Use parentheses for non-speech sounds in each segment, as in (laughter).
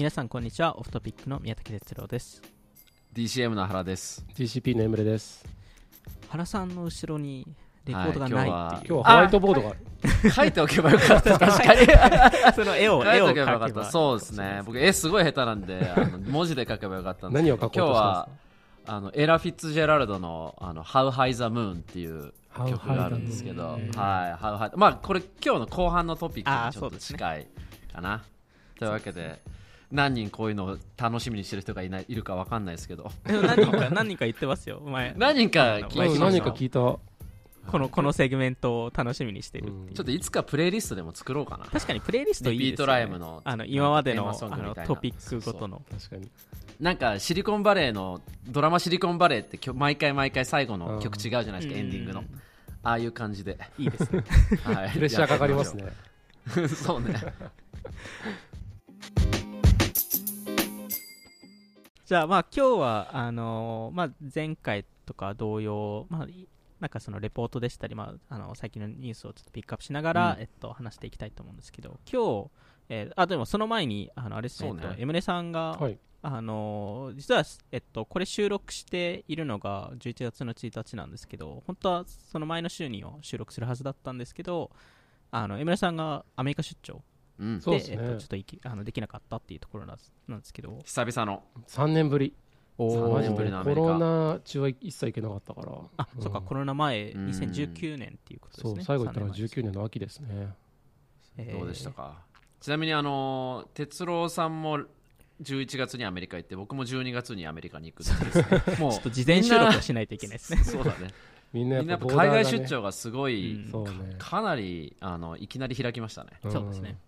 皆さんこんにちは。オフトピックの宮武哲郎です。DCM の原です。TCP のエムレです。原さんの後ろにレコードがないっていう、今日はホワイトボードがある書いておけばよかった。確かに。(laughs) その絵を書いて絵を描けおけばよかった。ば。そうですね。僕絵すごい下手なんであの文字で書けばよかったんですけど。(laughs) 何を書こうとしたんですか？今日はあのエラ・フィッツジェラルドの「あの How High the Moon」っていう曲があるんですけど、はい、How High まあこれ今日の後半のトピックにちょっと近いかな、というわけで何人こういうのを楽しみにしてる人がいないいるかわかんないですけど。何人か何人か言ってますよ。前。何人か聞いた何か聞いた、このこのセグメントを楽しみにしてるってちょっといつかプレイリストでも作ろうかな。確かにプレイリストいいですよ、ね、リピートライブのあの今までのトピックごとの。確かに。なんかシリコンバレーのドラマシリコンバレーってきょ毎回毎回最後の曲違うじゃないですか、エンディングの。ああいう感じで、いいですね。(laughs) はい、プレッシャーかかりますね。(laughs) そうねじゃあまあ今日はあのーまあ、前回とか同様、まあ、いなんかそのレポートでしたり、まあ、あの最近のニュースをちょっとピックアップしながら、うん。えっと、話していきたいと思うんですけど今日、えーあでもその前にあのあれですねね。えっと、エムネさんが、はい。あのー実は、えっと、これ収録しているのが11月の1日なんですけど本当はその前の週に収録するはずだったんですけどあのエムネさんがアメリカ出張うん、ですね。えっと、ちょっと行きあのできなかったっていうところなんですなんですけど。久々の。3年ぶり。ー。マジ3年ぶりでコのアメリカロナ中は一切行けなかったから。あ、うんそっかコロナ前うん。2019年っていうことですそうね最後行ったのは3年前19年の秋ですね。えー。どうでしたか、ちなみにあの哲郎さんも11月にアメリカ行って僕も12月にアメリカに行くっていう。(laughs) もうちょっと事前収録をしないといけないですね。(laughs) そうだね。みんなね海外出張がすごい、うん。そうね。かなりあのいきなり開きましたね。んそうですね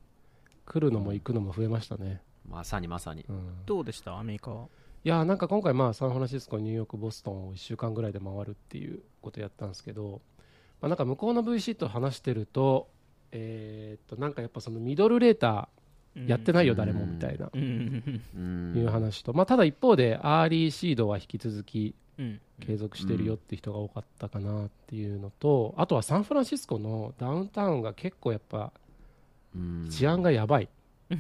来るのも行くのも増えましたね。まさにまさに。うん。どうでした？アメリカは？いやなんか今回まあサンフランシスコニューヨークボストンを1週間ぐらいで回るっていうことやったんですけど、まあ、なんか向こうの VC と話してるとえーっとなんかやっぱそのミドルレーターやってないようん誰もみたいな。うん。うん。うんいう話と、まあ、ただ一方でアーリーシードは引き続き継続してるよって人が多かったかなっていうのと、あとはサンフランシスコのダウンタウンが結構やっぱうん治安がやばい、うん。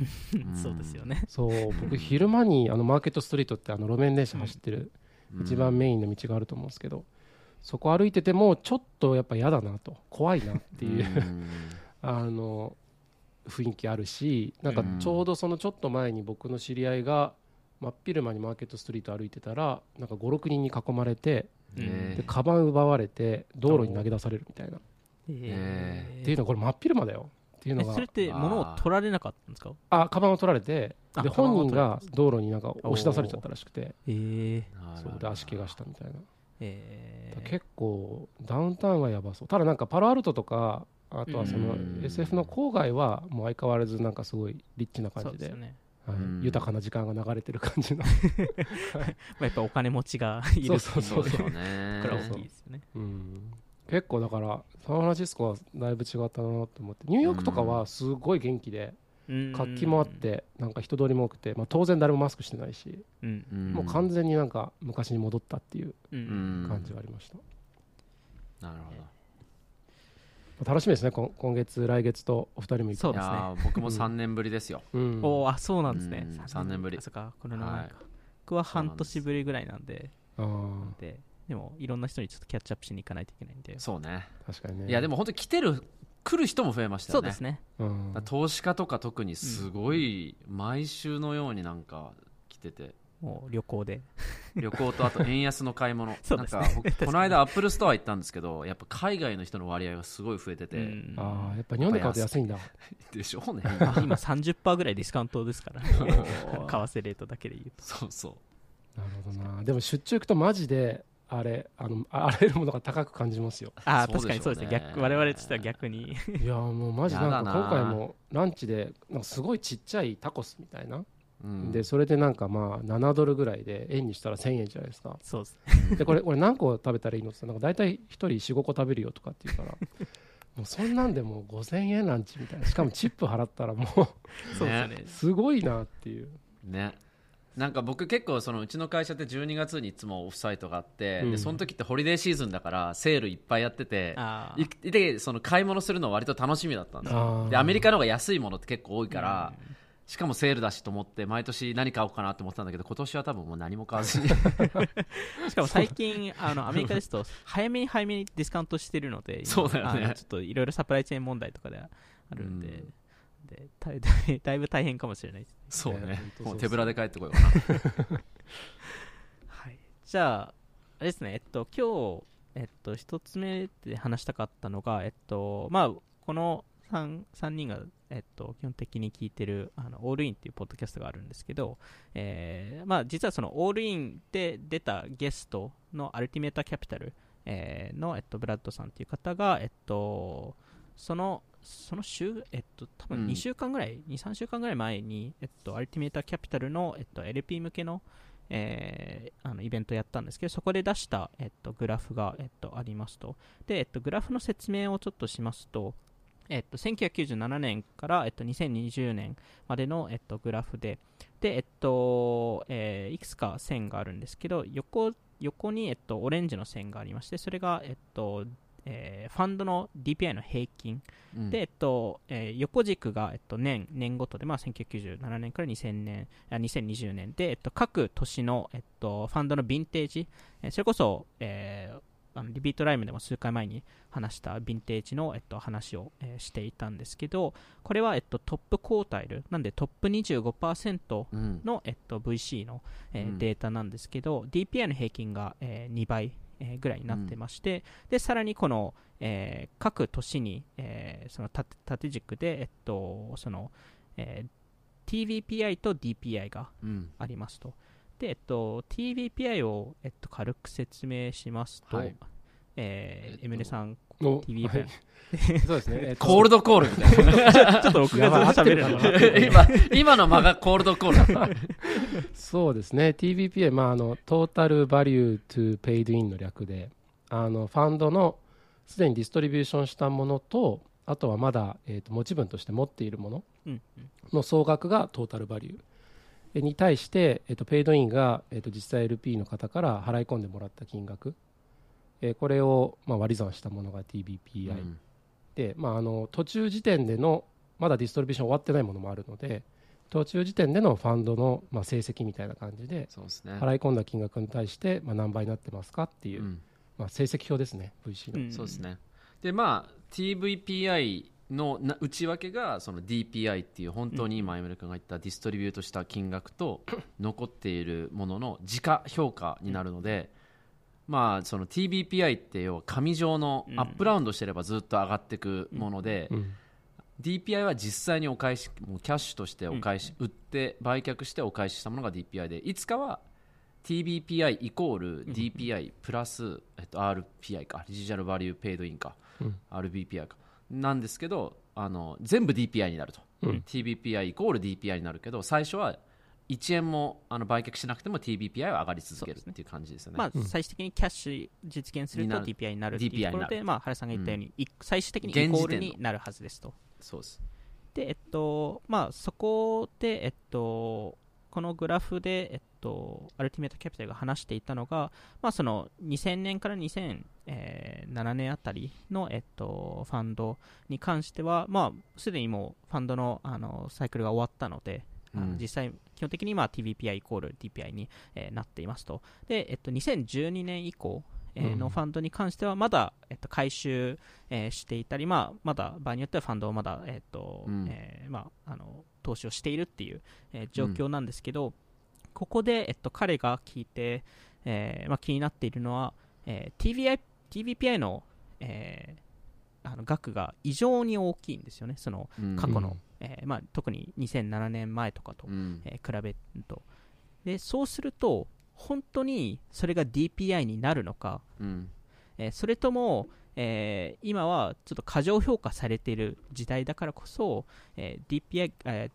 そうですよね。そう僕昼間にあのマーケットストリートってあの路面電車走ってる一番メインの道があると思うんですけど、そこ歩いててもちょっとやっぱ嫌だなと怖いなっていう、ん。(laughs) あの雰囲気あるしなんかちょうどそのちょっと前に僕の知り合いが真っ昼間にマーケットストリート歩いてたらなんか56人に囲まれてうん。ねでカバン奪われて道路に投げ出されるみたいな、えっていうのはこれ真っ昼間だよっていうのが。えそれって物を取られなかったんですか？あカバンを取られてあで本人が道路になんか押し出されちゃったらしくて。えあらそうで足怪我したみたいな。えー。結構ダウンタウンはやばそう。ただなんかパロアルトとかあとはそのうん。SF の郊外はもう相変わらずなんかすごいリッチな感じではい。うん。豊かな時間が流れてる感じの、(laughs) まあやっぱお金持ちがいるそう。そうですよね。これは大きいですよね。うん結構だからサンフランシスコはだいぶ違ったなと思ってニューヨークとかはすごい元気でうん。活気もあってなんか人通りも多くて、まあ、当然誰もマスクしてないしもう完全になんか昔に戻ったっていう感じはありました、なるほど。楽しみですね今今月来月とお二人も行く。そうですね。いやー僕も3年ぶりですよ。うん。おーあそうなんですね。うん三年ぶり。あそっかこの名前はい。か僕は半年ぶりぐらいなんで。あー。ででもいろんな人にちょっとキャッチアップしに行かないといけないんで。そうね。確かにね。いやでも本当に来てる来る人も増えましたよね。そうですね。うん。投資家とか特にすごい毎週のようになんか来てて。もう旅行で。旅行とあと円安の買い物。(laughs) そうですね。なんか僕この間アップルストア行ったんですけどやっぱ海外の人の割合がすごい増えてて、うん。ああやっぱ日本で買うと安いんだ。(laughs) でしょうね。あ (laughs) 今30%ぐらいディスカウントですから為替レートだけで言うと。そうそう。なるほどな。でも出張行くとマジであれあの (laughs) あらゆるものが高く感じますよ。あ確かにそうですね。逆我々としては逆に。いやもうマジなんか今回もランチでなんかすごいちっちゃいタコスみたいな、うん。でそれでなんかまあ7ドルぐらいで円にしたら1000円じゃないですか。そうですでこれ俺何個食べたらいいのって言ったらなんか大体1人45個食べるよとかって言うから (laughs) もうそんなんでもう5000円ランチみたいな。しかもチップ払ったらもそうですね。う (laughs) すごいなっていう。ねなんか僕結構そのうちの会社って12月にいつもオフサイトがあって、うん。でその時ってホリデーシーズンだからセールいっぱいやっててでその買い物するの割と楽しみだったんですあよー。でアメリカの方が安いものって結構多いから、しかもセールだしと思って毎年何買おうかなと思ってたんだけど今年は多分もう何も買わずに。(laughs) しかも最近あのアメリカですと早めに早めにディスカウントしてるので今そうだよね。ちょっといろいろサプライチェーン問題とかであるんで,、うんでだいだいぶ大変かもしれないですそうね。そうもう手ぶらで帰ってこようかな。(laughs) はい、じゃあ、あれですね、えっと、今日、えっと、一つ目で話したかったのが、えっと、まあ、この 3, 三人が、えっと、基本的に聞いてる、あの、オールインっていうポッドキャストがあるんですけど、えーまあ、実はその、オールインで出たゲストのアルティメーターキャピタル、えーの、えっと、ブラッドさんっていう方が、えっと、その、その週、えっと、多分うん2週間ぐらい、2、3週間ぐらい前に、えっと、アルティメーターキャピタルの、えっと、LP 向けの、えーあのイベントやったんですけど、そこで出した、えっと、グラフが、えっと、ありますと。で、えっと、グラフの説明をちょっとしますと、えっと、1997年から、えっと、2020年までの、えっと、グラフで、で、えっと、えーいくつか線があるんですけど、横、横に、えっと、オレンジの線がありまして、それが、えっと、えーファンドの DPI の平均。うん。で、えっとえー横軸が、えっと、年年ごとで、まあ、1997年から2000年あ2020年で、えっと、各年の、えっと、ファンドのヴィンテージ、えーそれこそ、えーあのリピートライムでも数回前に話したヴィンテージの、えっと、話を、えーしていたんですけどこれは、えっと、トップクォータイル。なんでトップ25%うんの、えっと、VC の、えーうん。データなんですけど DPI の平均が、えー2倍、えーぐらいになってまして、でさらにこの、えー各年に、えーその縦縦軸で、えっとそのえー TVPI と DPI がうんありますと。で、えっと、TVPI を、えっと、軽く説明しますと、はいえーえっとエムレさん、お TVPI、はい。(laughs) そうですね、えっとコールドコールみたいな。ちょっと (laughs) 今今の間がコールドコールだった。そうですね。 TVPI、まあ、あの Total Value to Paid In の略であのファンドのすでにディストリビューションしたものとあとはまだ、えー、と持ち分として持っているものうんの総額がトータルバリューえに対して、えー、とペイドインが、えー、と実際 LP の方から払い込んでもらった金額、えーこれを、まあ、割り算したものが TVPI、うん。で、まあ、あの途中時点でのまだディストリビューション終わってないものもあるので途中時点でのファンドの、まあ、成績みたいな感じでそうですね。払い込んだ金額に対して、まあ、何倍になってますかっていう、うん。まあ、成績表ですね VC の、うん。そうですね。でまあ TVPI のな内訳がその DPI っていう本当に今、エムレ君が言ったディストリビュートした金額と残っているものの時価評価になるので、まあその TBPI って要は紙状のうん。アップラウンドしてればずっと上がっていくもので、うん。DPI は実際にお返しもうキャッシュとしてお返し、売って売却してお返ししたものが DPI で。いつかは TBPI イコール DPI プラス、えっと、RPI かリジュアルバリューペイドインか、うん RBPI かなんですけどあの全部 DPI になると、うん。TBPI イコール DPI になるけど最初は1円もあの売却しなくても TBPI は上がり続けるっていう感じですよね。まあ、最終的にキャッシュ実現するとになる。DPI になるっていうところで、まあ、原さんが言ったように、い最終的にイコールになるはずですと。そうです。で、えっと、まあ、そこで、えっと、このグラフで、えっと、アルティメットキャピタルが話していたのが、まあ、その2000年から2007年あたりの、えっと、ファンドに関しては、まあ、すでにもうファンドのあのサイクルが終わったので、あのうん。実際、基本的にまあ TVPI イコール DPI に、えーなっていますと。で、えっと、2012年以降、えのファンドに関してはまだ、えっと、回収、えーしていたり、まあ、まだ場合によってはファンドをまだ、えっとうん。えーまあ、あの投資をしているっていう、えー状況なんですけど、ここで、えっと、彼が聞いて、えーまあ、気になっているのは、えー TVI TVPI の,、えーあの額が異常に大きいんですよね、そのうん。過去の、うんえーまあ、特に2007年前とかと、うん。えー比べると。でそうすると本当にそれが DPI になるのか、うん。えーそれとも、えー今はちょっと過剰評価されている時代だからこそ、えー DPI、えー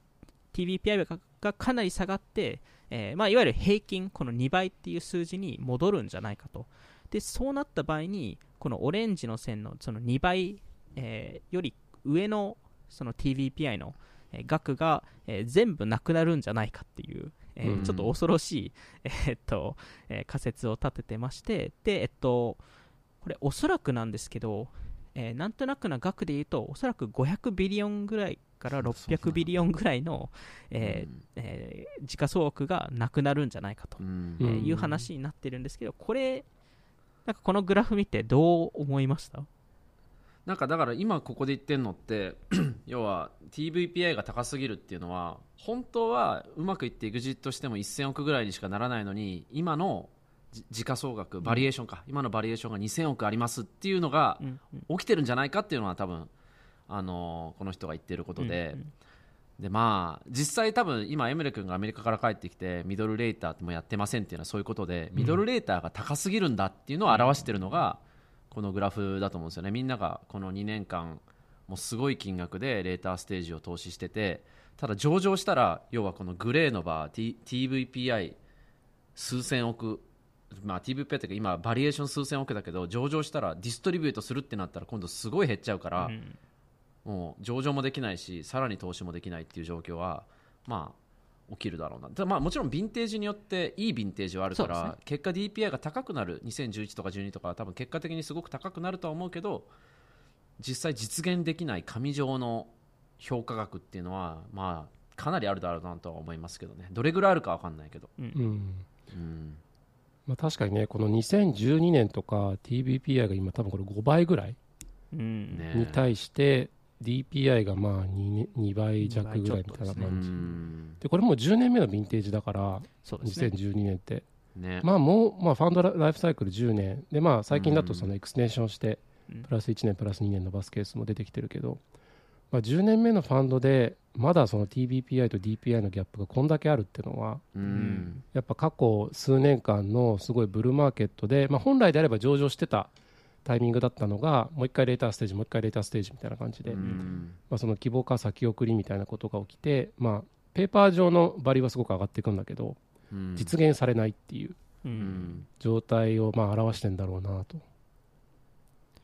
TVPI ががかなり下がって、えーまあ、いわゆる平均この2倍っていう数字に戻るんじゃないかと。でそうなった場合にこのオレンジの線のその2倍、えーより上のその TVPI のえー額が、えー全部なくなるんじゃないかっていう、えちょっと恐ろしい、(laughs) えーっとえー仮説を立ててましてで、えっと、これおそらくなんですけど、えーなんとなくな額で言うとおそらく500ビリオンぐらいから600ビリオンぐらいの、えーえー時価総額がなくなるんじゃないかと、うん。えいう話になってるんですけどこれなんかこのグラフ見てどう思いました？なんかだから今ここで言ってるのって (clears throat) 要は TVPI が高すぎるっていうのは本当はうまくいって EXIT しても1000億ぐらいにしかならないのに今のじ時価総額バリエーションか、今のバリエーションが2000億ありますっていうのが起きてるんじゃないかっていうのは多分あのこの人が言ってることで、でまあ実際多分今エムレ君がアメリカから帰ってきてミドルレーターもやってませんっていうのはそういうことで、ミドルレーターが高すぎるんだっていうのを表してるのがこのグラフだと思うんですよね。みんながこの2年間もうすごい金額でレーターステージを投資しててただ上場したら要はこのグレーのバー、T、TVPI 数千億まあ TVPI っていうか今バリエーション数千億だけど上場したらディストリビュートするってなったら今度すごい減っちゃうから、うん。もう上場もできないしさらに投資もできないっていう状況はまあ起きるだろうな。ただまあもちろんヴィンテージによっていいヴィンテージはあるから、ね。結果 DPI が高くなる2011とか12とかは多分結果的にすごく高くなるとは思うけど実際実現できない紙状の評価額っていうのはまあかなりあるだろうなとは思いますけどね。どれぐらいあるか分かんないけど、うん。うん。まあ、確かにねこの2012年とか TVPI が今多分これ5倍ぐらいうん。ねに対して DPI がまあ 2, 2倍弱ぐらいみたいなう感じ、ん。でこれもう10年目のヴィンテージだからそうですね。2012年って。ね。まあもう、まあ、ファンドラライフサイクル10年。でまあ最近だとそのエクステンションしてうん。プラス1年プラス2年伸ばすケースも出てきてるけど、まあ、10年目のファンドでまだその TBPI と DPI のギャップがこんだけあるっていうのはうん。やっぱ過去数年間のすごいブルーマーケットで、まあ、本来であれば上場してたタイミングだったのがもう一回レーターステージもう一回レーターステージみたいな感じで、うん。まあ、その希望か先送りみたいなことが起きて、まあ、ペーパー上のバリューはすごく上がっていくんだけどうん。実現されないっていうううん。ん状態をまあ表してんだろうなと。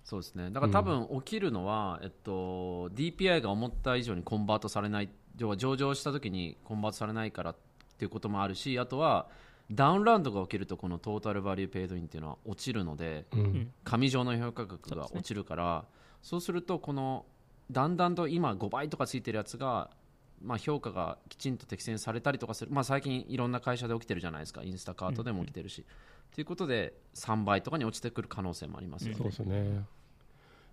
そうですね。だから多分起きるのは、えっと、DPI が思った以上にコンバートされない要は上場した時にコンバートされないからっていうこともあるしあとはダウンラウンドが起きるとこのトータルバリューペイドインっていうのは落ちるのでうん。紙状の評価額が落ちるからそう,、するとこのだんだんと今5倍とかついてるやつが、まあ、評価がきちんと適正されたりとかする、まあ、最近いろんな会社で起きてるじゃないですか。インスタカートでも起きてるし、ということで3倍とかに落ちてくる可能性もありますよね。そうですね。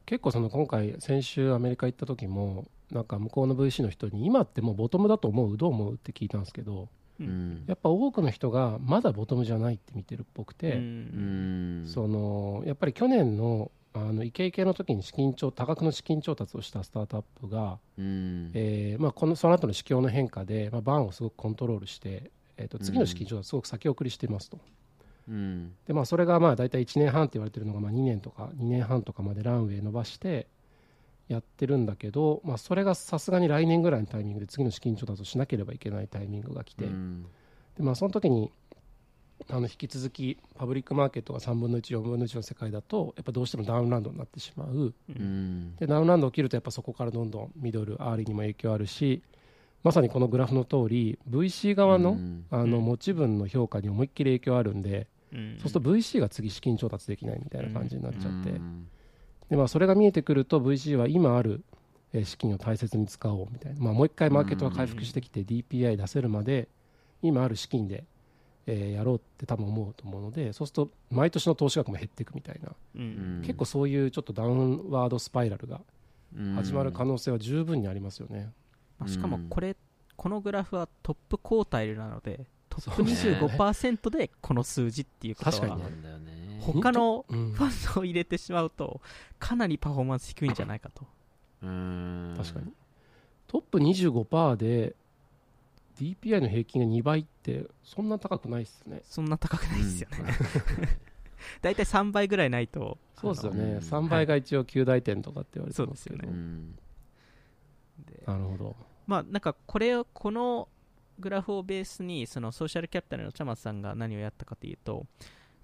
結構その今回先週アメリカ行った時もなんか向こうの VC の人に今ってもうボトムだと思う？どう思う？って聞いたんですけどうん。やっぱ多くの人がまだボトムじゃないって見てるっぽくて、うん。うん。そのやっぱり去年のあのイケイケの時に資金調多額の資金調達をしたスタートアップが、うん。えーまあ、このその後の市況の変化で、まあ、バーンをすごくコントロールして、えー、と次の資金調達すごく先送りしてますと。うん。でまあ、それがまあ大体1年半って言われてるのがまあ2年とか2年半とかまでランウェイ伸ばしてやってるんだけど、まあ、それがさすがに来年ぐらいのタイミングで次の資金調達をしなければいけないタイミングが来て、うん。でまあ、その時にあの引き続きパブリックマーケットが3分の14分の1の世界だとやっぱどうしてもダウンラウンドになってしまう。うん。でダウンラウンド起きるとやっぱそこからどんどんミドルアーリーにも影響あるしまさにこのグラフの通り VC 側の,、うん。あのうん。持ち分の評価に思いっきり影響あるんで、うん。そうすると VC が次資金調達できないみたいな感じになっちゃって、うんでまあ、それが見えてくると VC は今あるえー資金を大切に使おうみたいな、まあ、もう一回マーケットが回復してきて DPI 出せるまで今ある資金で、えーやろうって多分思うと思うのでそうすると毎年の投資額も減っていくみたいな、結構そういうちょっとダウンワードスパイラルがうん始まる可能性は十分にありますよね。まあしかもうん。これこのグラフはトップクォータイルなのでトップそうね。25%でこの数字っていうことは。確かにねなんだよね他のうん。ファンドを入れてしまうとかなりパフォーマンス低いんじゃないかと。うん。確かに。トップ25%で DPI の平均が2倍ってそんな高くないっすね。そんな高くないですよね、(laughs) 大体3倍ぐらいないと。そうですよね、うん。3倍が一応9大点とかって言われてますけど、そうですようん。でなるほど、まあなんかこれをこのグラフをベースにそのソーシャルキャピタルの茶松さんが何をやったかというと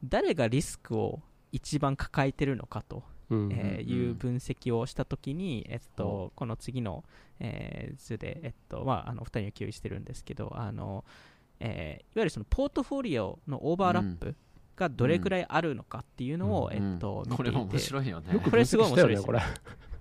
誰がリスクを一番抱えてるのかと、うんえーいう分析をしたときに、えっとほ、この次の、えー図で、えっとまあ、あの2人に共有してるんですけどあの、えーいわゆるそのポートフォリオのオーバーラップ、がどれくらいあるのかっていうのを、うん。えっと、これも面見ていて。白いよね。これすごい面白いですよ。ね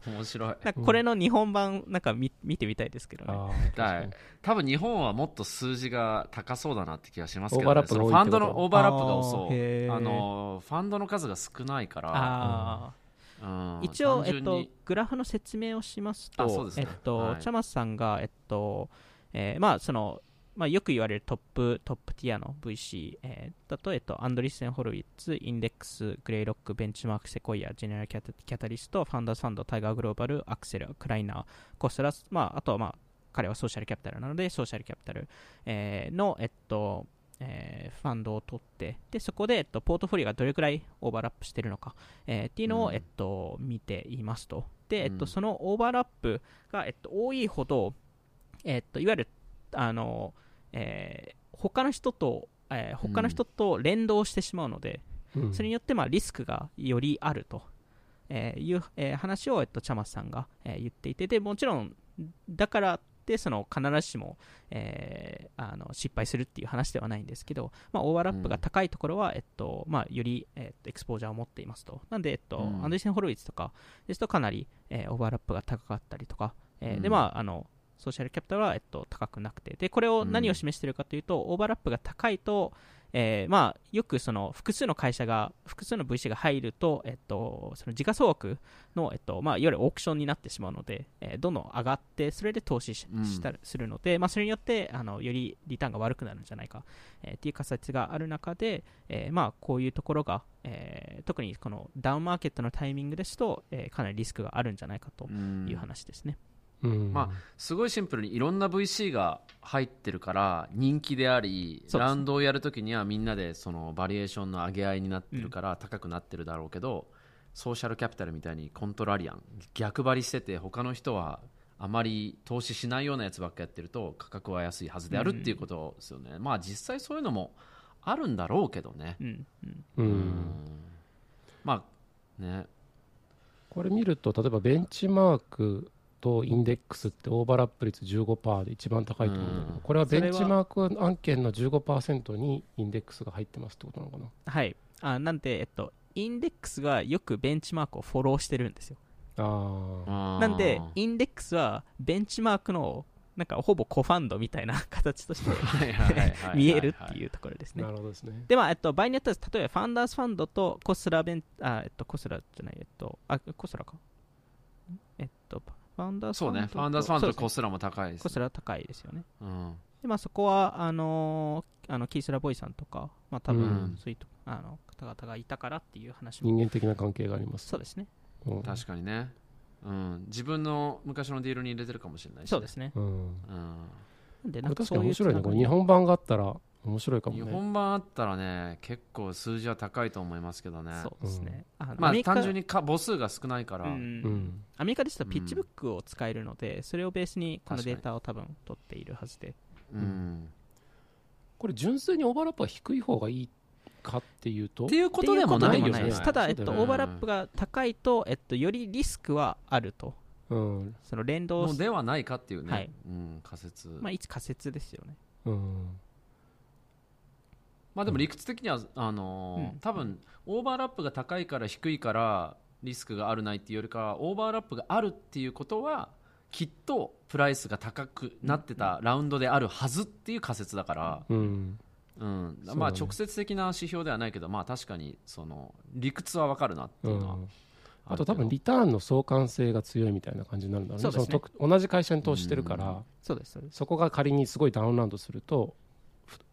(laughs) 面白い。なんかこれの日本版なんか見見てみたいですけどね。あー確かに。多分日本はもっと数字が高そうだなって気がしますけど、ね、オーバーラップが多いそのファンドのオーバーラップが多そうあのファンドの数が少ないから、あうん。ー一応、えっとグラフの説明をしますとね。えっとはい。チャマスさんが、えっとえーまあそのまあ、よく言われる top top tier の VC、えーだと、えっと、アンドリッセン・ホルウィッツ、インデックス、グレイロック、ベンチマーク、セコイア、ジェネラルキャタキャタリスト、ファンダーズファンド、タイガーグローバル、アクセル、クライナー、コースラ、まあ、あとは、まあ、彼はソーシャルキャピタルなので、ソーシャルキャピタル、えーの、えっと、えーファンドを取って、で、そこで、えっと、ポートフォリオがどれくらいオーバーラップしてるのか、えーっていうのを、うんえっと、見ていますと。で、えっと、うんそのオーバーラップが、えっと、多いほど、えっと、いわゆる、あの、えー他の人と、えー他の人と連動してしまうので、うん。それによってまあリスクがよりあると、えーいう、えー話を、えっと、チャマスさんが、えー言っていてでもちろんだからってその必ずしも、えーあの失敗するっていう話ではないんですけど、まあ、オーバーラップが高いところは、えっとまあ、より、えっと、エクスポージャーを持っていますと。なんで、えっとうん。アンデルセン・ホロウィッツとかですとかなり、えーオーバーラップが高かったりとか、えーでうん。まああのソーシャルキャピタルは、えっと、高くなくて。でこれを何を示しているかというと、オーバーラップが高いと、えーまあ、よくその複数の会社が複数の VC が入ると、えっと、その時価総額の、えっとまあ、いわゆるオークションになってしまうので、えーどんどん上がってそれで投資したするので、まあ、それによってあのよりリターンが悪くなるんじゃないか、えーっていう仮説がある中で、えーまあ、こういうところが、えー特にこのダウンマーケットのタイミングですと、えーかなりリスクがあるんじゃないかとうん。いう話ですね。うんますごいシンプルにいろんな VC が入ってるから人気でありラウンドをやるときにはみんなでそのバリエーションの上げ合いになってるから高くなってるだろうけど、ソーシャルキャピタルみたいにコントラリアン逆張りしてて他の人はあまり投資しないようなやつばっかやってると価格は安いはずであるっていうことですよね、まあ実際そういうのもあるんだろうけどね。うんうん。ううんん。まあね。これ見ると例えばベンチマークとインデックスってオーバーラップ率15%で一番高いと思うんだけどうん。これはベンチマーク案件の15%にインデックスが入ってますってことなのかな？はい、あなんで、えっと、インデックスがよくベンチマークをフォローしてるんですよ。あなんで、インデックスはベンチマークのなんかほぼコファンドみたいな形として見えるっていうところですね。な。るほどですね。で、まあ、えっと、場合によっては、例えばファンダースファンドとコスラベン、あ、えっと、コスラじゃない、えっと、あ、コスラか。えっと、ファンダースファンドと。そうねファウンダーズファンドとコスラも高いです、コスラは高いですよね。うん。で、まあ、そこは、あのーあのキースラボーイさんとか、まあ、多分、うん。そういうとあの方々がいたからっていう話も、人間的な関係があります。そうですね。うん。確かにね、うん、自分の昔のディールに入れてるかもしれないし、そうですね。うん。うん、なんで、これ確かなんかそういうに面白いね。これ日本版があったら面白いかも日ね本版あったらね結構数字は高いと思いますけどね。そうですね。あのまあアメリカ単純にか母数が少ないから、うんうんアメリカですとピッチブックを使えるので、それをベースにこのデータを多分取っているはずで。うん。これ純粋にオーバーラップは低い方がいいかっていうと？っていうことでもないよね。ただ、えっと、オーバーラップが高いと、えっと、よりリスクはあると。うん。その連動のではないかっていうね、はい。うん、仮説、まあ、一仮説ですよね。うんまあでも理屈的にはあのーうん。多分オーバーラップが高いから低いからリスクがあるないっていうよりかはオーバーラップがあるっていうことはきっとプライスが高くなってたラウンドであるはずっていう仮説だから、うん。うん。そうだね。まあ直接的な指標ではないけどまあ確かにその理屈はわかるなってういうのはん。あるけど。あと多分リターンの相関性が強いみたいな感じになるんだろうね。そうですね。その特同じ会社に投資してるから、うん。そうです、そうです。そこが仮にすごいダウンラウンドするとふ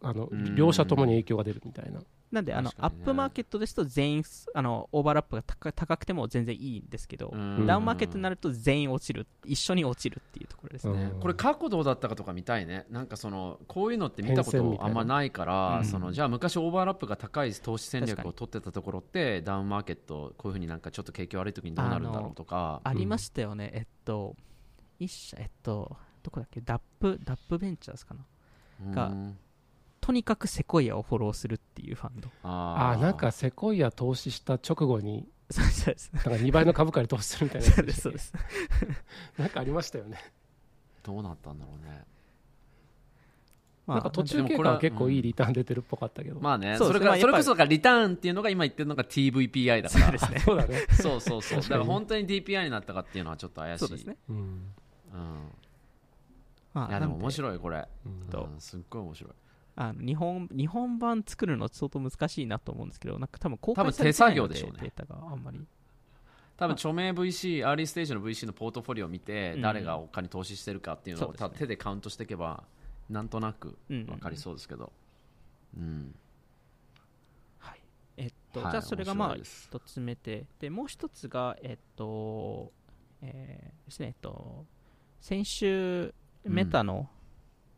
あのうん。両者ともに影響が出るみたいな。なんで、あの、ね。ップマーケットですと全員、あの、オーバーラップが高高くても全然いいんですけど、うん。ダウンマーケットになると全員落ちる、一緒に落ちるっていうところですね。うん。これ過去どうだったかとか見たいね。なんかそのこういうのって見たことあんまないから、うん。そのじゃあ昔オーバーラップが高い投資戦略を取ってたところってダウンマーケットこういうふうになんかちょっと景気悪い時にどうなるんだろうとか。ありましたよね、えっと、一社、えっと、どこだっけ、ダップ、ダップベンチャーズかな？がうんとにかくセコイアをフォローするっていうファンド。あー。あーなんかセコイア投資した直後にそうですそう。です。なんか2倍の株価で投資するみたいなやつそうです、そうです。(laughs) なんかありましたよね。どうなったんだろうね。まあなんか途中経過はは結構いいリターン出てるっぽかったけど、まあねそれからそれこそリターンっていうのが今言ってるのが TVPI だから。そうですね。そうだね、そうそうそう。だから確本当に DPI になったかっていうのはちょっと怪しい。ですね、うん。うん、まあ、いやでも面い白いこれ、うん、すっごい面白いあの日本日本版作るの相当難しいなと思うんですけどなんか多分公開されてないの手作業でしょうね。でデータがあんまり。多分著名 VC アーリーステージの VC のポートフォリオを見て、うん誰がお金投資してるかっていうのを手でカウントしていけばなんとなくうん分かりそうですけど、うん。はい。えっと、はいじゃあそれがまあ一つ目で。でもう一つがえっとえーですねえっと先週メタの、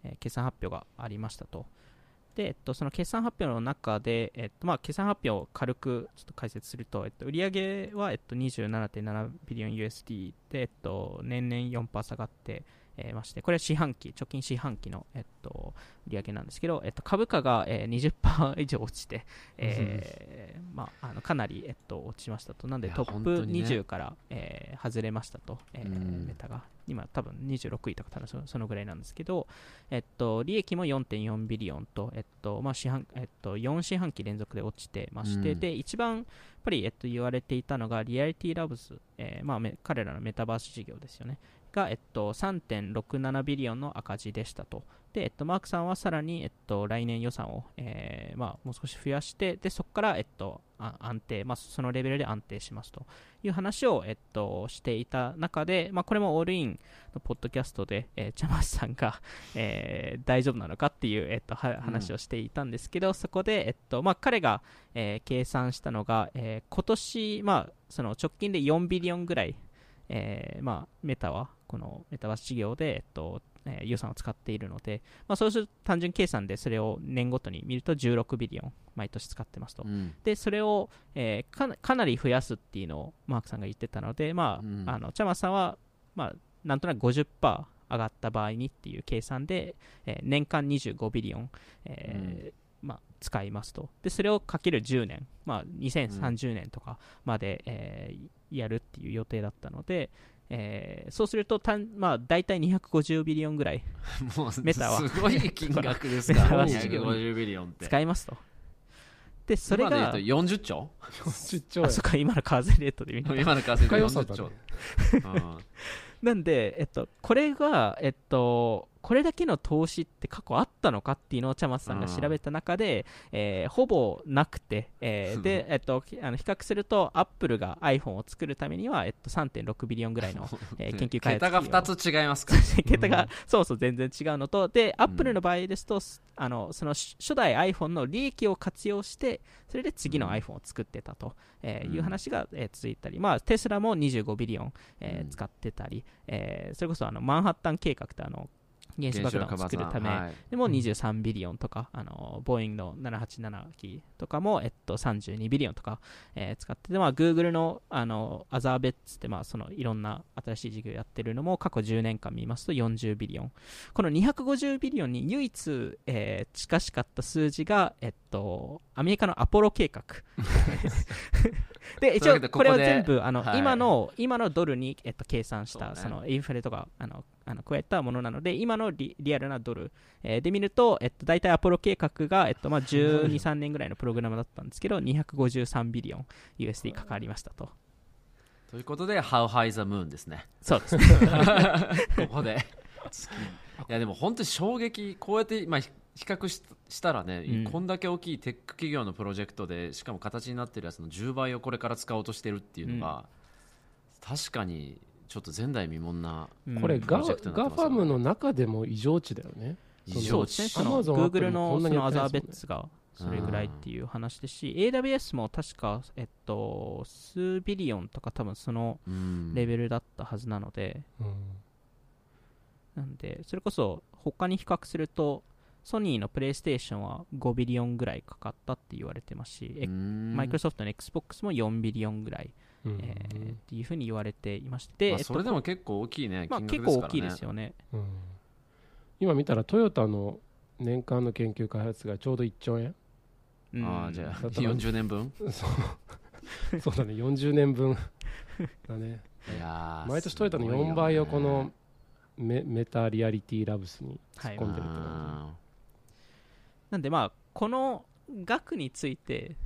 えー決算発表がありましたとで、えっと、その決算発表の中で、えっとまあ、決算発表を軽くちょっと解説すると、えっと、売上は、えっと、27.7ビリオン USD で、えっと、年々4%下がって、えーまして、これは四半期、直近四半期の、えっと、売上なんですけど、えっと、株価が、えー、20%以上落ちて、えーまあ、あのかなり、えっと、落ちましたと。なんでトップ本当にね。20から、えー外れましたと、えーうん。メタが。今多分26位とか多分そそのぐらいなんですけど、えっと、利益も4.4 billion と、えっとまあ四半えっと、4四半期連続で落ちてまして、うん。で一番やっぱり、えっと、言われていたのが Reality Labs、えーまあ、め彼らのメタバース事業ですよねが、えっと、3.67 billion の赤字でしたと。で、えっと、マークさんはさらに、えっと、来年予算を、えーまあ、もう少し増やして、で、そこから、えっと、あ安定、まあ、そのレベルで安定しますという話を、えっと、していた中で、まあ、これも all inのポッドキャストで、えー、チャマスさんが、えー大丈夫なのかっていう、えっと、は話をしていたんですけど、そこで、えっと、まあ、彼が、えー計算したのが、えー今年、まあ、その直近で4ビリオンぐらい、えーまあ、メタはこのメタバース事業で、えっとえー予算を使っているので、まあ、そうすると単純計算でそれを年ごとに見ると16ビリオン毎年使ってますと。うん。でそれを、えーかなかなり増やすっていうのをマークさんが言ってたので、まあうん。あのチャマさんは、まあ、なんとなく50%上がった場合にっていう計算で、えー年間25ビリオン、えーまあ、使いますと。でそれをかける10年、まあ、2030年とかまで、えーやるっていう予定だったので、えーそうするとたん、まあ、大体250ビリオンぐらい (laughs) もうメタはすごい金額ですか。メ (laughs) タは250ビリオンって。使いますと。でそれが今で言うと40兆？40兆円。あそっか今の為替レートで見た今の稼ぎ深予算40兆。(laughs) なんで、えっと、これが、えっと、これだけの投資って過去あったのかっていうのを茶松さんが調べた中で、えーほぼなくて、えーで、えっと、きあの比較すると、アップルが iPhone を作るためには、えっと、3.6ビリオンぐらいの、(laughs) えー研究開発桁が費用2つ違いますか (laughs) 桁が、うん。そうそう全然違うのとでアップルの場合ですと、あのその初初代 iPhone の利益を活用してそれで次のうん。iPhone を作ってたと、えーうん。いう話が、えー続いたり、まあ、テスラも25 billion、えーうん。使ってたり、えーそれこそあのマンハッタン計画ってあの原子爆弾を作るため、はい。でもうん。23 billion とか、あのボーイングの787機とかも、えっと、32 billion とか、えー使ってて、まあ、Google のあのアザーベッツって、まあ、そのいろんな新しい事業やってるのも過去10年間見ますと40 billion。この250ビリオンに唯一、えー近しかった数字が、えっと、アメリカのアポロ計画。(laughs) で、一応これは全部あの、はい。今の今のドルに、えっと、計算したね。そのインフレとかあのあの加えたものなので今のリリアルなドル、えーで見ると、えっと、大体アポロ計画が、えっとまあ、12、3年ぐらいのプログラムだったんですけど253ビリオン USD かかりましたと。ということで How High the Moon ですね。そうです。ね。(laughs) ここで。いやでも本当に衝撃こうやって、まあ、ひ比較ししたらね、うん。こんだけ大きいテック企業のプロジェクトでしかも形になってるやつの10倍をこれから使おうとしてるっていうのが、確かにちょっと前代未聞なうん。これガプロジェクトになガってますよねファムの中でも異常値だよね。異常そうですね、値その Google のこんなにそのアザーベッツがそれぐらいっていう話ですし、AWS も確か、えっと、数ビリオンとか多分そのうん。レベルだったはずなので、うん。なんで、それこそ他に比較すると、ソニーのプレイステーションは5ビリオンぐらいかかったって言われてますし、マイクロソフトの XBOX も4ビリオンぐらい、うん。えっていうふうに言われていまして、まあそれでも結構大きいね、まあ、結構大きいですよね。うん。今見たらトヨタの年間の研究開発がちょうど1兆円うん。ああじゃあ40年分そうそうだね40年分だねいや毎年トヨタの4倍をこのメメタリアリティラブスに突っ込ん。でるって感あなん。でまあこの額について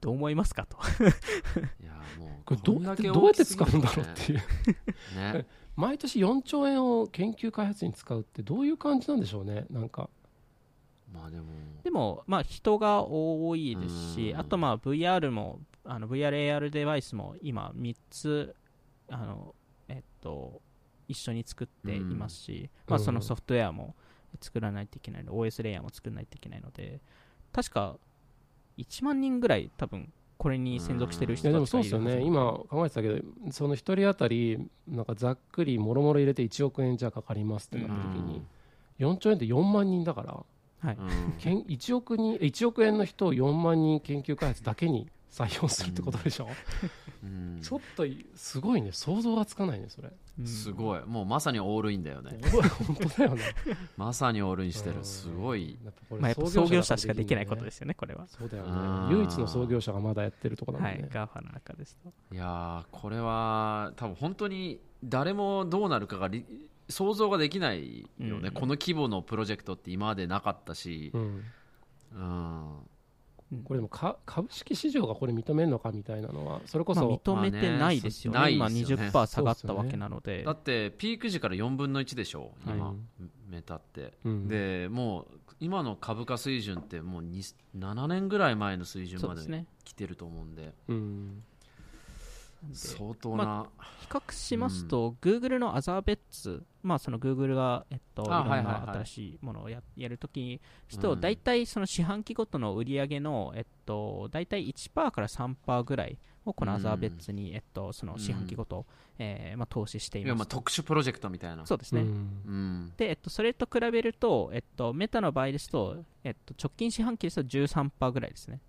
どう思いますかと。(laughs) いやもうこれどうやってどうやって使うんだろうっていう。ね。(laughs) 毎年4兆円を研究開発に使うってどういう感じなんでしょうね。なんか。まあでも。でもまあ人が多いですしうん。あとまあ VR もあの VRAR デバイスも今3つあのえっと一緒に作っていますし、まあ、そのソフトウェアも作らないといけないの OS レイヤーも作らないといけないので確か1万人ぐらい多分これに専属してる人たちそうですよね。今考えてたけどその1人当たりなんかざっくりもろもろ入れて1億円じゃかかりますってなった時に4兆円って4万人だからはい。うんけん1億人1億円の人を4万人研究開発だけに採用するってことでしょ、うん。ちょっとすごいね。想像がつかないねそれ。うん。すごい。もうまさに all in だよね。(laughs) 本当だよね。まさに all in してうん。るすごい。やっぱこれまあ、やっぱ創業者しかできないことですすよね、これは。そうだよね。唯一の創業者がまだやってるところなんでね、はい、ガーファの中ですと。いやーこれは多分本当に誰もどうなるかがり想像ができないよね、うん。この規模のプロジェクトって今までなかったし。う、ん、うんこれでもか株式市場がこれ認めるのかみたいなのはそれこまあ、そ、認めてないですよね、まあね今ないですよね。20%下がったわけなので、だってピーク時から4分の1でしょ今、はい。メタって、うん。でもう今の株価水準ってもうに7年ぐらい前の水準まで。来てると思うんで相当な、比較しますと、Google の Other Bets、まあ、その Google が、えっと、いろんな新しいものをややるときにすると、うん。大体その四半期ごとの売り上げの、えっと、大体1%から3%ぐらいをこの Other Bets に、えっと、その四半期ごと、えーまあ、投資していいやまあますと。特殊プロジェクトみたいな。そうですね。うん。うん。で、えっと、それと比べると、えっと、メタの場合ですと、えっと、直近四半期ですと13%ぐらいですね。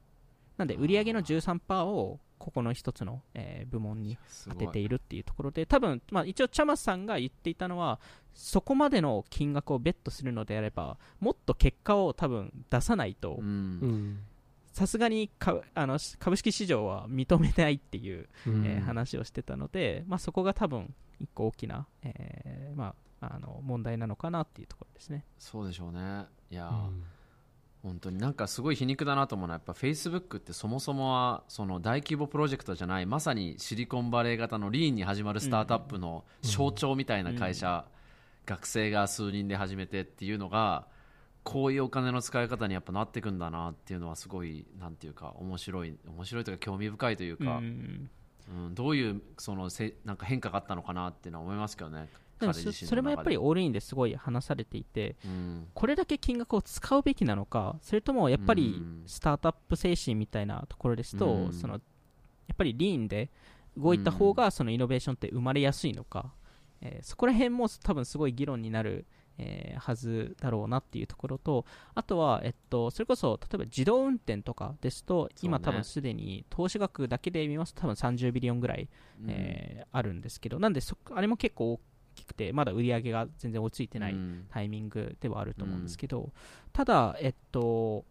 なんで、売上の13%を、ここの一つの、えー部門に当てているっていうところで、多分、まあ、一応、チャマスさんが言っていたのは、そこまでの金額をベットするのであれば、もっと結果を多分出さないとさすがにかあの株式市場は認めないっていう、うん。えー話をしてたので、まあ、そこが多分、一個大きな、えーまあ、あの問題なのかなっていうところですね。そうでしょうね。いやー、うん本当になんかすごい皮肉だなと思うのはやっぱフェイスブックってそもそもはその大規模プロジェクトじゃないまさにシリコンバレー型のリーンに始まるスタートアップの象徴みたいな会社、学生が数人で始めてっていうのがこういうお金の使い方にやっぱなっていくんだなっていうのはすごいなんていうか面白い面白いというか興味深いというか、うん。うんどういうそのせなんか変化があったのかなっていうのは思いますけどね彼自身の中で。それもやっぱりオールインですごい話されていて、うん。これだけ金額を使うべきなのか、それともやっぱりうん。スタートアップ精神みたいなところですと、うん。そのやっぱりリーンで動いた方がそのイノベーションって生まれやすいのか、えーそこら辺も多分すごい議論になる、えーはずだろうなっていうところと、あとは、えっと、それこそ例えば自動運転とかですと、今多分すでに投資額だけで見ますと多分30ビリオンぐらいうん。えーあるんですけど、なんでそあれも結構大きくて、まだ売り上げが全然追いついてないうん。タイミングではあると思うんですけど、ただ、えっと、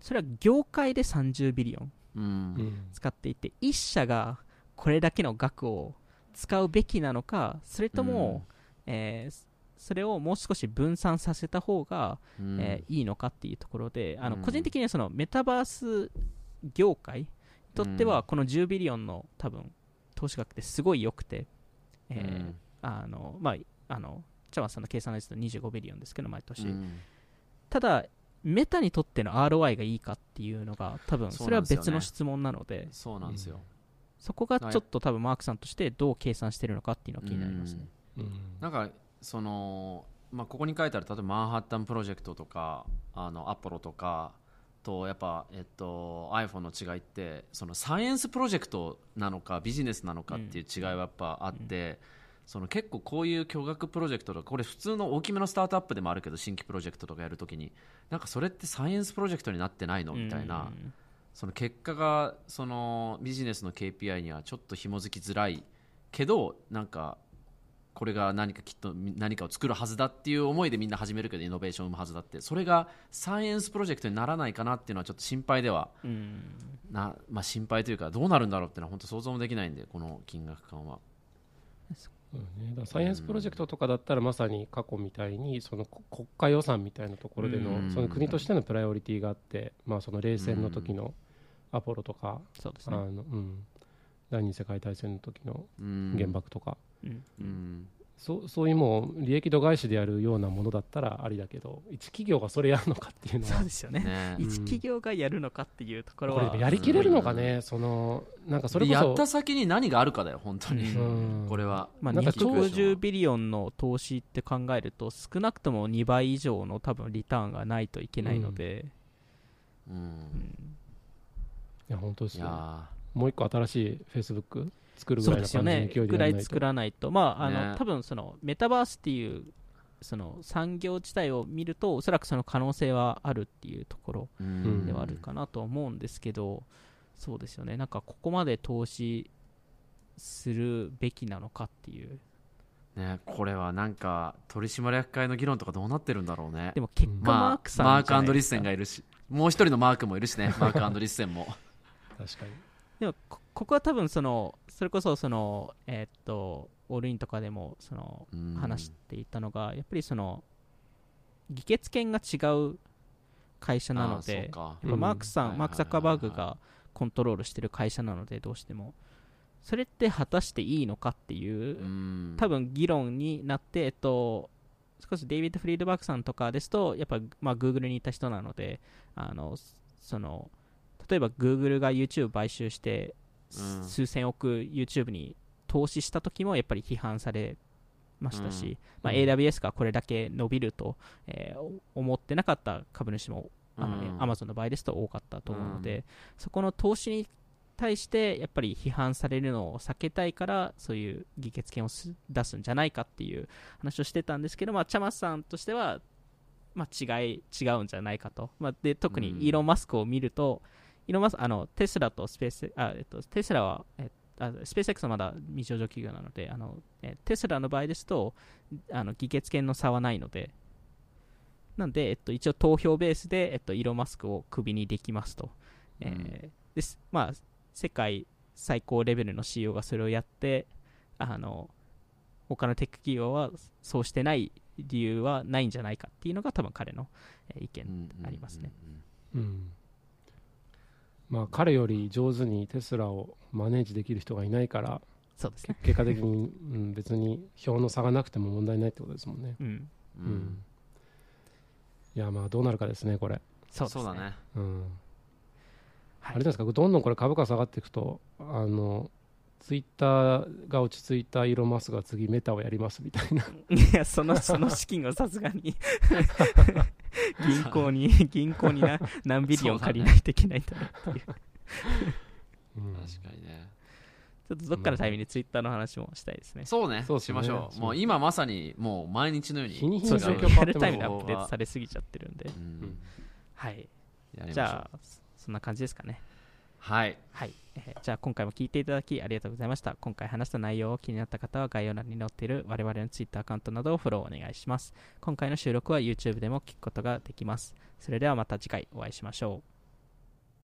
それは業界で30ビリオンうん。うん使っていて、1社がこれだけの額を使うべきなのか、それとも、えーそれをもう少し分散させた方が、うん。えーいいのかっていうところで、あのうん。個人的にはそのメタバース業界にとっては、うん。この10ビリオンの多分投資額ってすごい良くて、えーうん。あのまあ、あのチャワさんの計算ですと25ビリオンですけど、毎年。うん。ただ、メタにとっての ROI がいいかっていうのが、多分それは別の質問なので、そうなんですよ、そこがちょっと多分マークさんとしてどう計算してるのかっていうのが気になりますね。うん。なんかその、まあ、ここに書いてある例えばマンハッタンプロジェクトとかあのアポロとかとやっぱ、えっと、iPhone の違いってそのサイエンスプロジェクトなのかビジネスなのかっていう違いはやっぱあって、その結構こういう巨額プロジェクトとかこれ普通の大きめのスタートアップでもあるけど新規プロジェクトとかやるときになんかそれってサイエンスプロジェクトになってないの？みたいな、うんその結果がそのビジネスの KPI にはちょっと紐づきづらいけどなんかこれが何かきっと何かを作るはずだっていう思いでみんな始めるけどイノベーションを生むはずだって。それがサイエンスプロジェクトにならないかなっていうのはちょっと心配では。うん。な、まあ、心配というかどうなるんだろうっていうのは本当想像もできないんでこの金額感は。うんね、だサイエンスプロジェクトとかだったらまさに過去みたいにそのこ国家予算みたいなところでうん。のその国としてのプライオリティがあって、まあ、その冷戦の時のアポロとか、そうですね。あのうん、第二次世界大戦の時のうん。原爆とか、うん。うん。そうそういうもう利益度外視でやるようなものだったらありだけど一企業がそれやるのかっていうのはそうですよね。ね。一企業がやるのかっていうところは。これやりきれるのかね、そのなんかそれこそやった先に何があるかだよ本当に、うん。(laughs) これは。まあ、なんかちょっと250ビリオンの投資って考えると少なくとも2倍以上の多分リターンがないといけないので、ううん。んいや本当ですよ。いやもう一個新しいフェイスブック作るぐらいのそうですよ感じのね。勢いでやらないと。ぐらい作らないと。まああの、ね。多分そのメタバースっていうその産業自体を見るとおそらくその可能性はあるっていうところではあるかなと思うんですけど、そうですよね。なんかここまで投資するべきなのかっていう。ね、これはなんか取締役会の議論とかどうなってるんだろうね。でも結果マまあークさんマークじゃないですか。アンドリッセンがいるしもう一人のマークもいるしね。(laughs) マークアンドリッセンも。確かにでもこここは多分そのそれこそそのえーっとオールインとかでもそのうん。話していたのが、やっぱりその議決権が違う会社なのでマークさん、うんマーク・ザッカーバーグがコントロールしてる会社なのでどうしても。それって果たしていいのかっていう、うん。多分議論になって、えっと、少しデイビッド・フリードバーグさんとかですとやっぱ、まあ、Google にいた人なのであのその例えば Google が YouTube 買収して、うん。数千億 YouTube に投資した時もやっぱり批判されましたし、うん。まあ、うん。AWS がこれだけ伸びると、えー思ってなかった株主もあの、うん。Amazon の場合ですと多かったと思うので、そこの投資に対してやっぱり批判されるのを避けたいからそういう議決権をす出すんじゃないかっていう話をしてたんですけど、まあ、チャマスさんとしては、まあ、違い違うんじゃないかと、まあ、で特にうん。イーロン・マスクを見ると、イーロンマスあのテスラとスペースあ、えっと、テスラは、えあスペース X はまだ未上場企業なのであの、えテスラの場合ですとあの議決権の差はないのでなんで、えっと、一応投票ベースで、えっと、イーロン・マスクをクビにできますと、えーです。まあ、世界最高レベルの CEO がそれをやってあの他のテック企業はそうしてない理由はないんじゃないかっていうのが多分彼のえー意見ありますね。うんまあ彼より上手にテスラをマネージできる人がいないからそうですね。結果的に、うん、別に票の差がなくても問題ないってことですもんね、うん、うん。いやまあどうなるかですねこれ、そうですね。そうだね。うん。はい。あれですかどんどんこれ株価下がっていくとあのツイッターが落ち着いたイーロン・マスクが次メタをやりますみたいな。(laughs) いや、その、その資金はさすがに (laughs) 銀行に、銀行にな (laughs) 何ビリオン借りないといけないんだなっていう。うん。確かにね。ちょっとどっかのタイミングでツイッターの話もしたいですね。そうね。そうしましょう。もう今まさにもう毎日のように日に日そうですね。に状況変わってますリアルタイムでアップデートされすぎちゃってるんで。う。ん。はい。じゃあ、そんな感じですかね。はい。はい、えーじゃあ今回も聞いていただきありがとうございました。今回話した内容を気になった方は概要欄に載っている我々の Twitter アカウントなどをフォローお願いします。今回の収録は YouTube でも聞くことができます。それではまた次回お会いしましょう。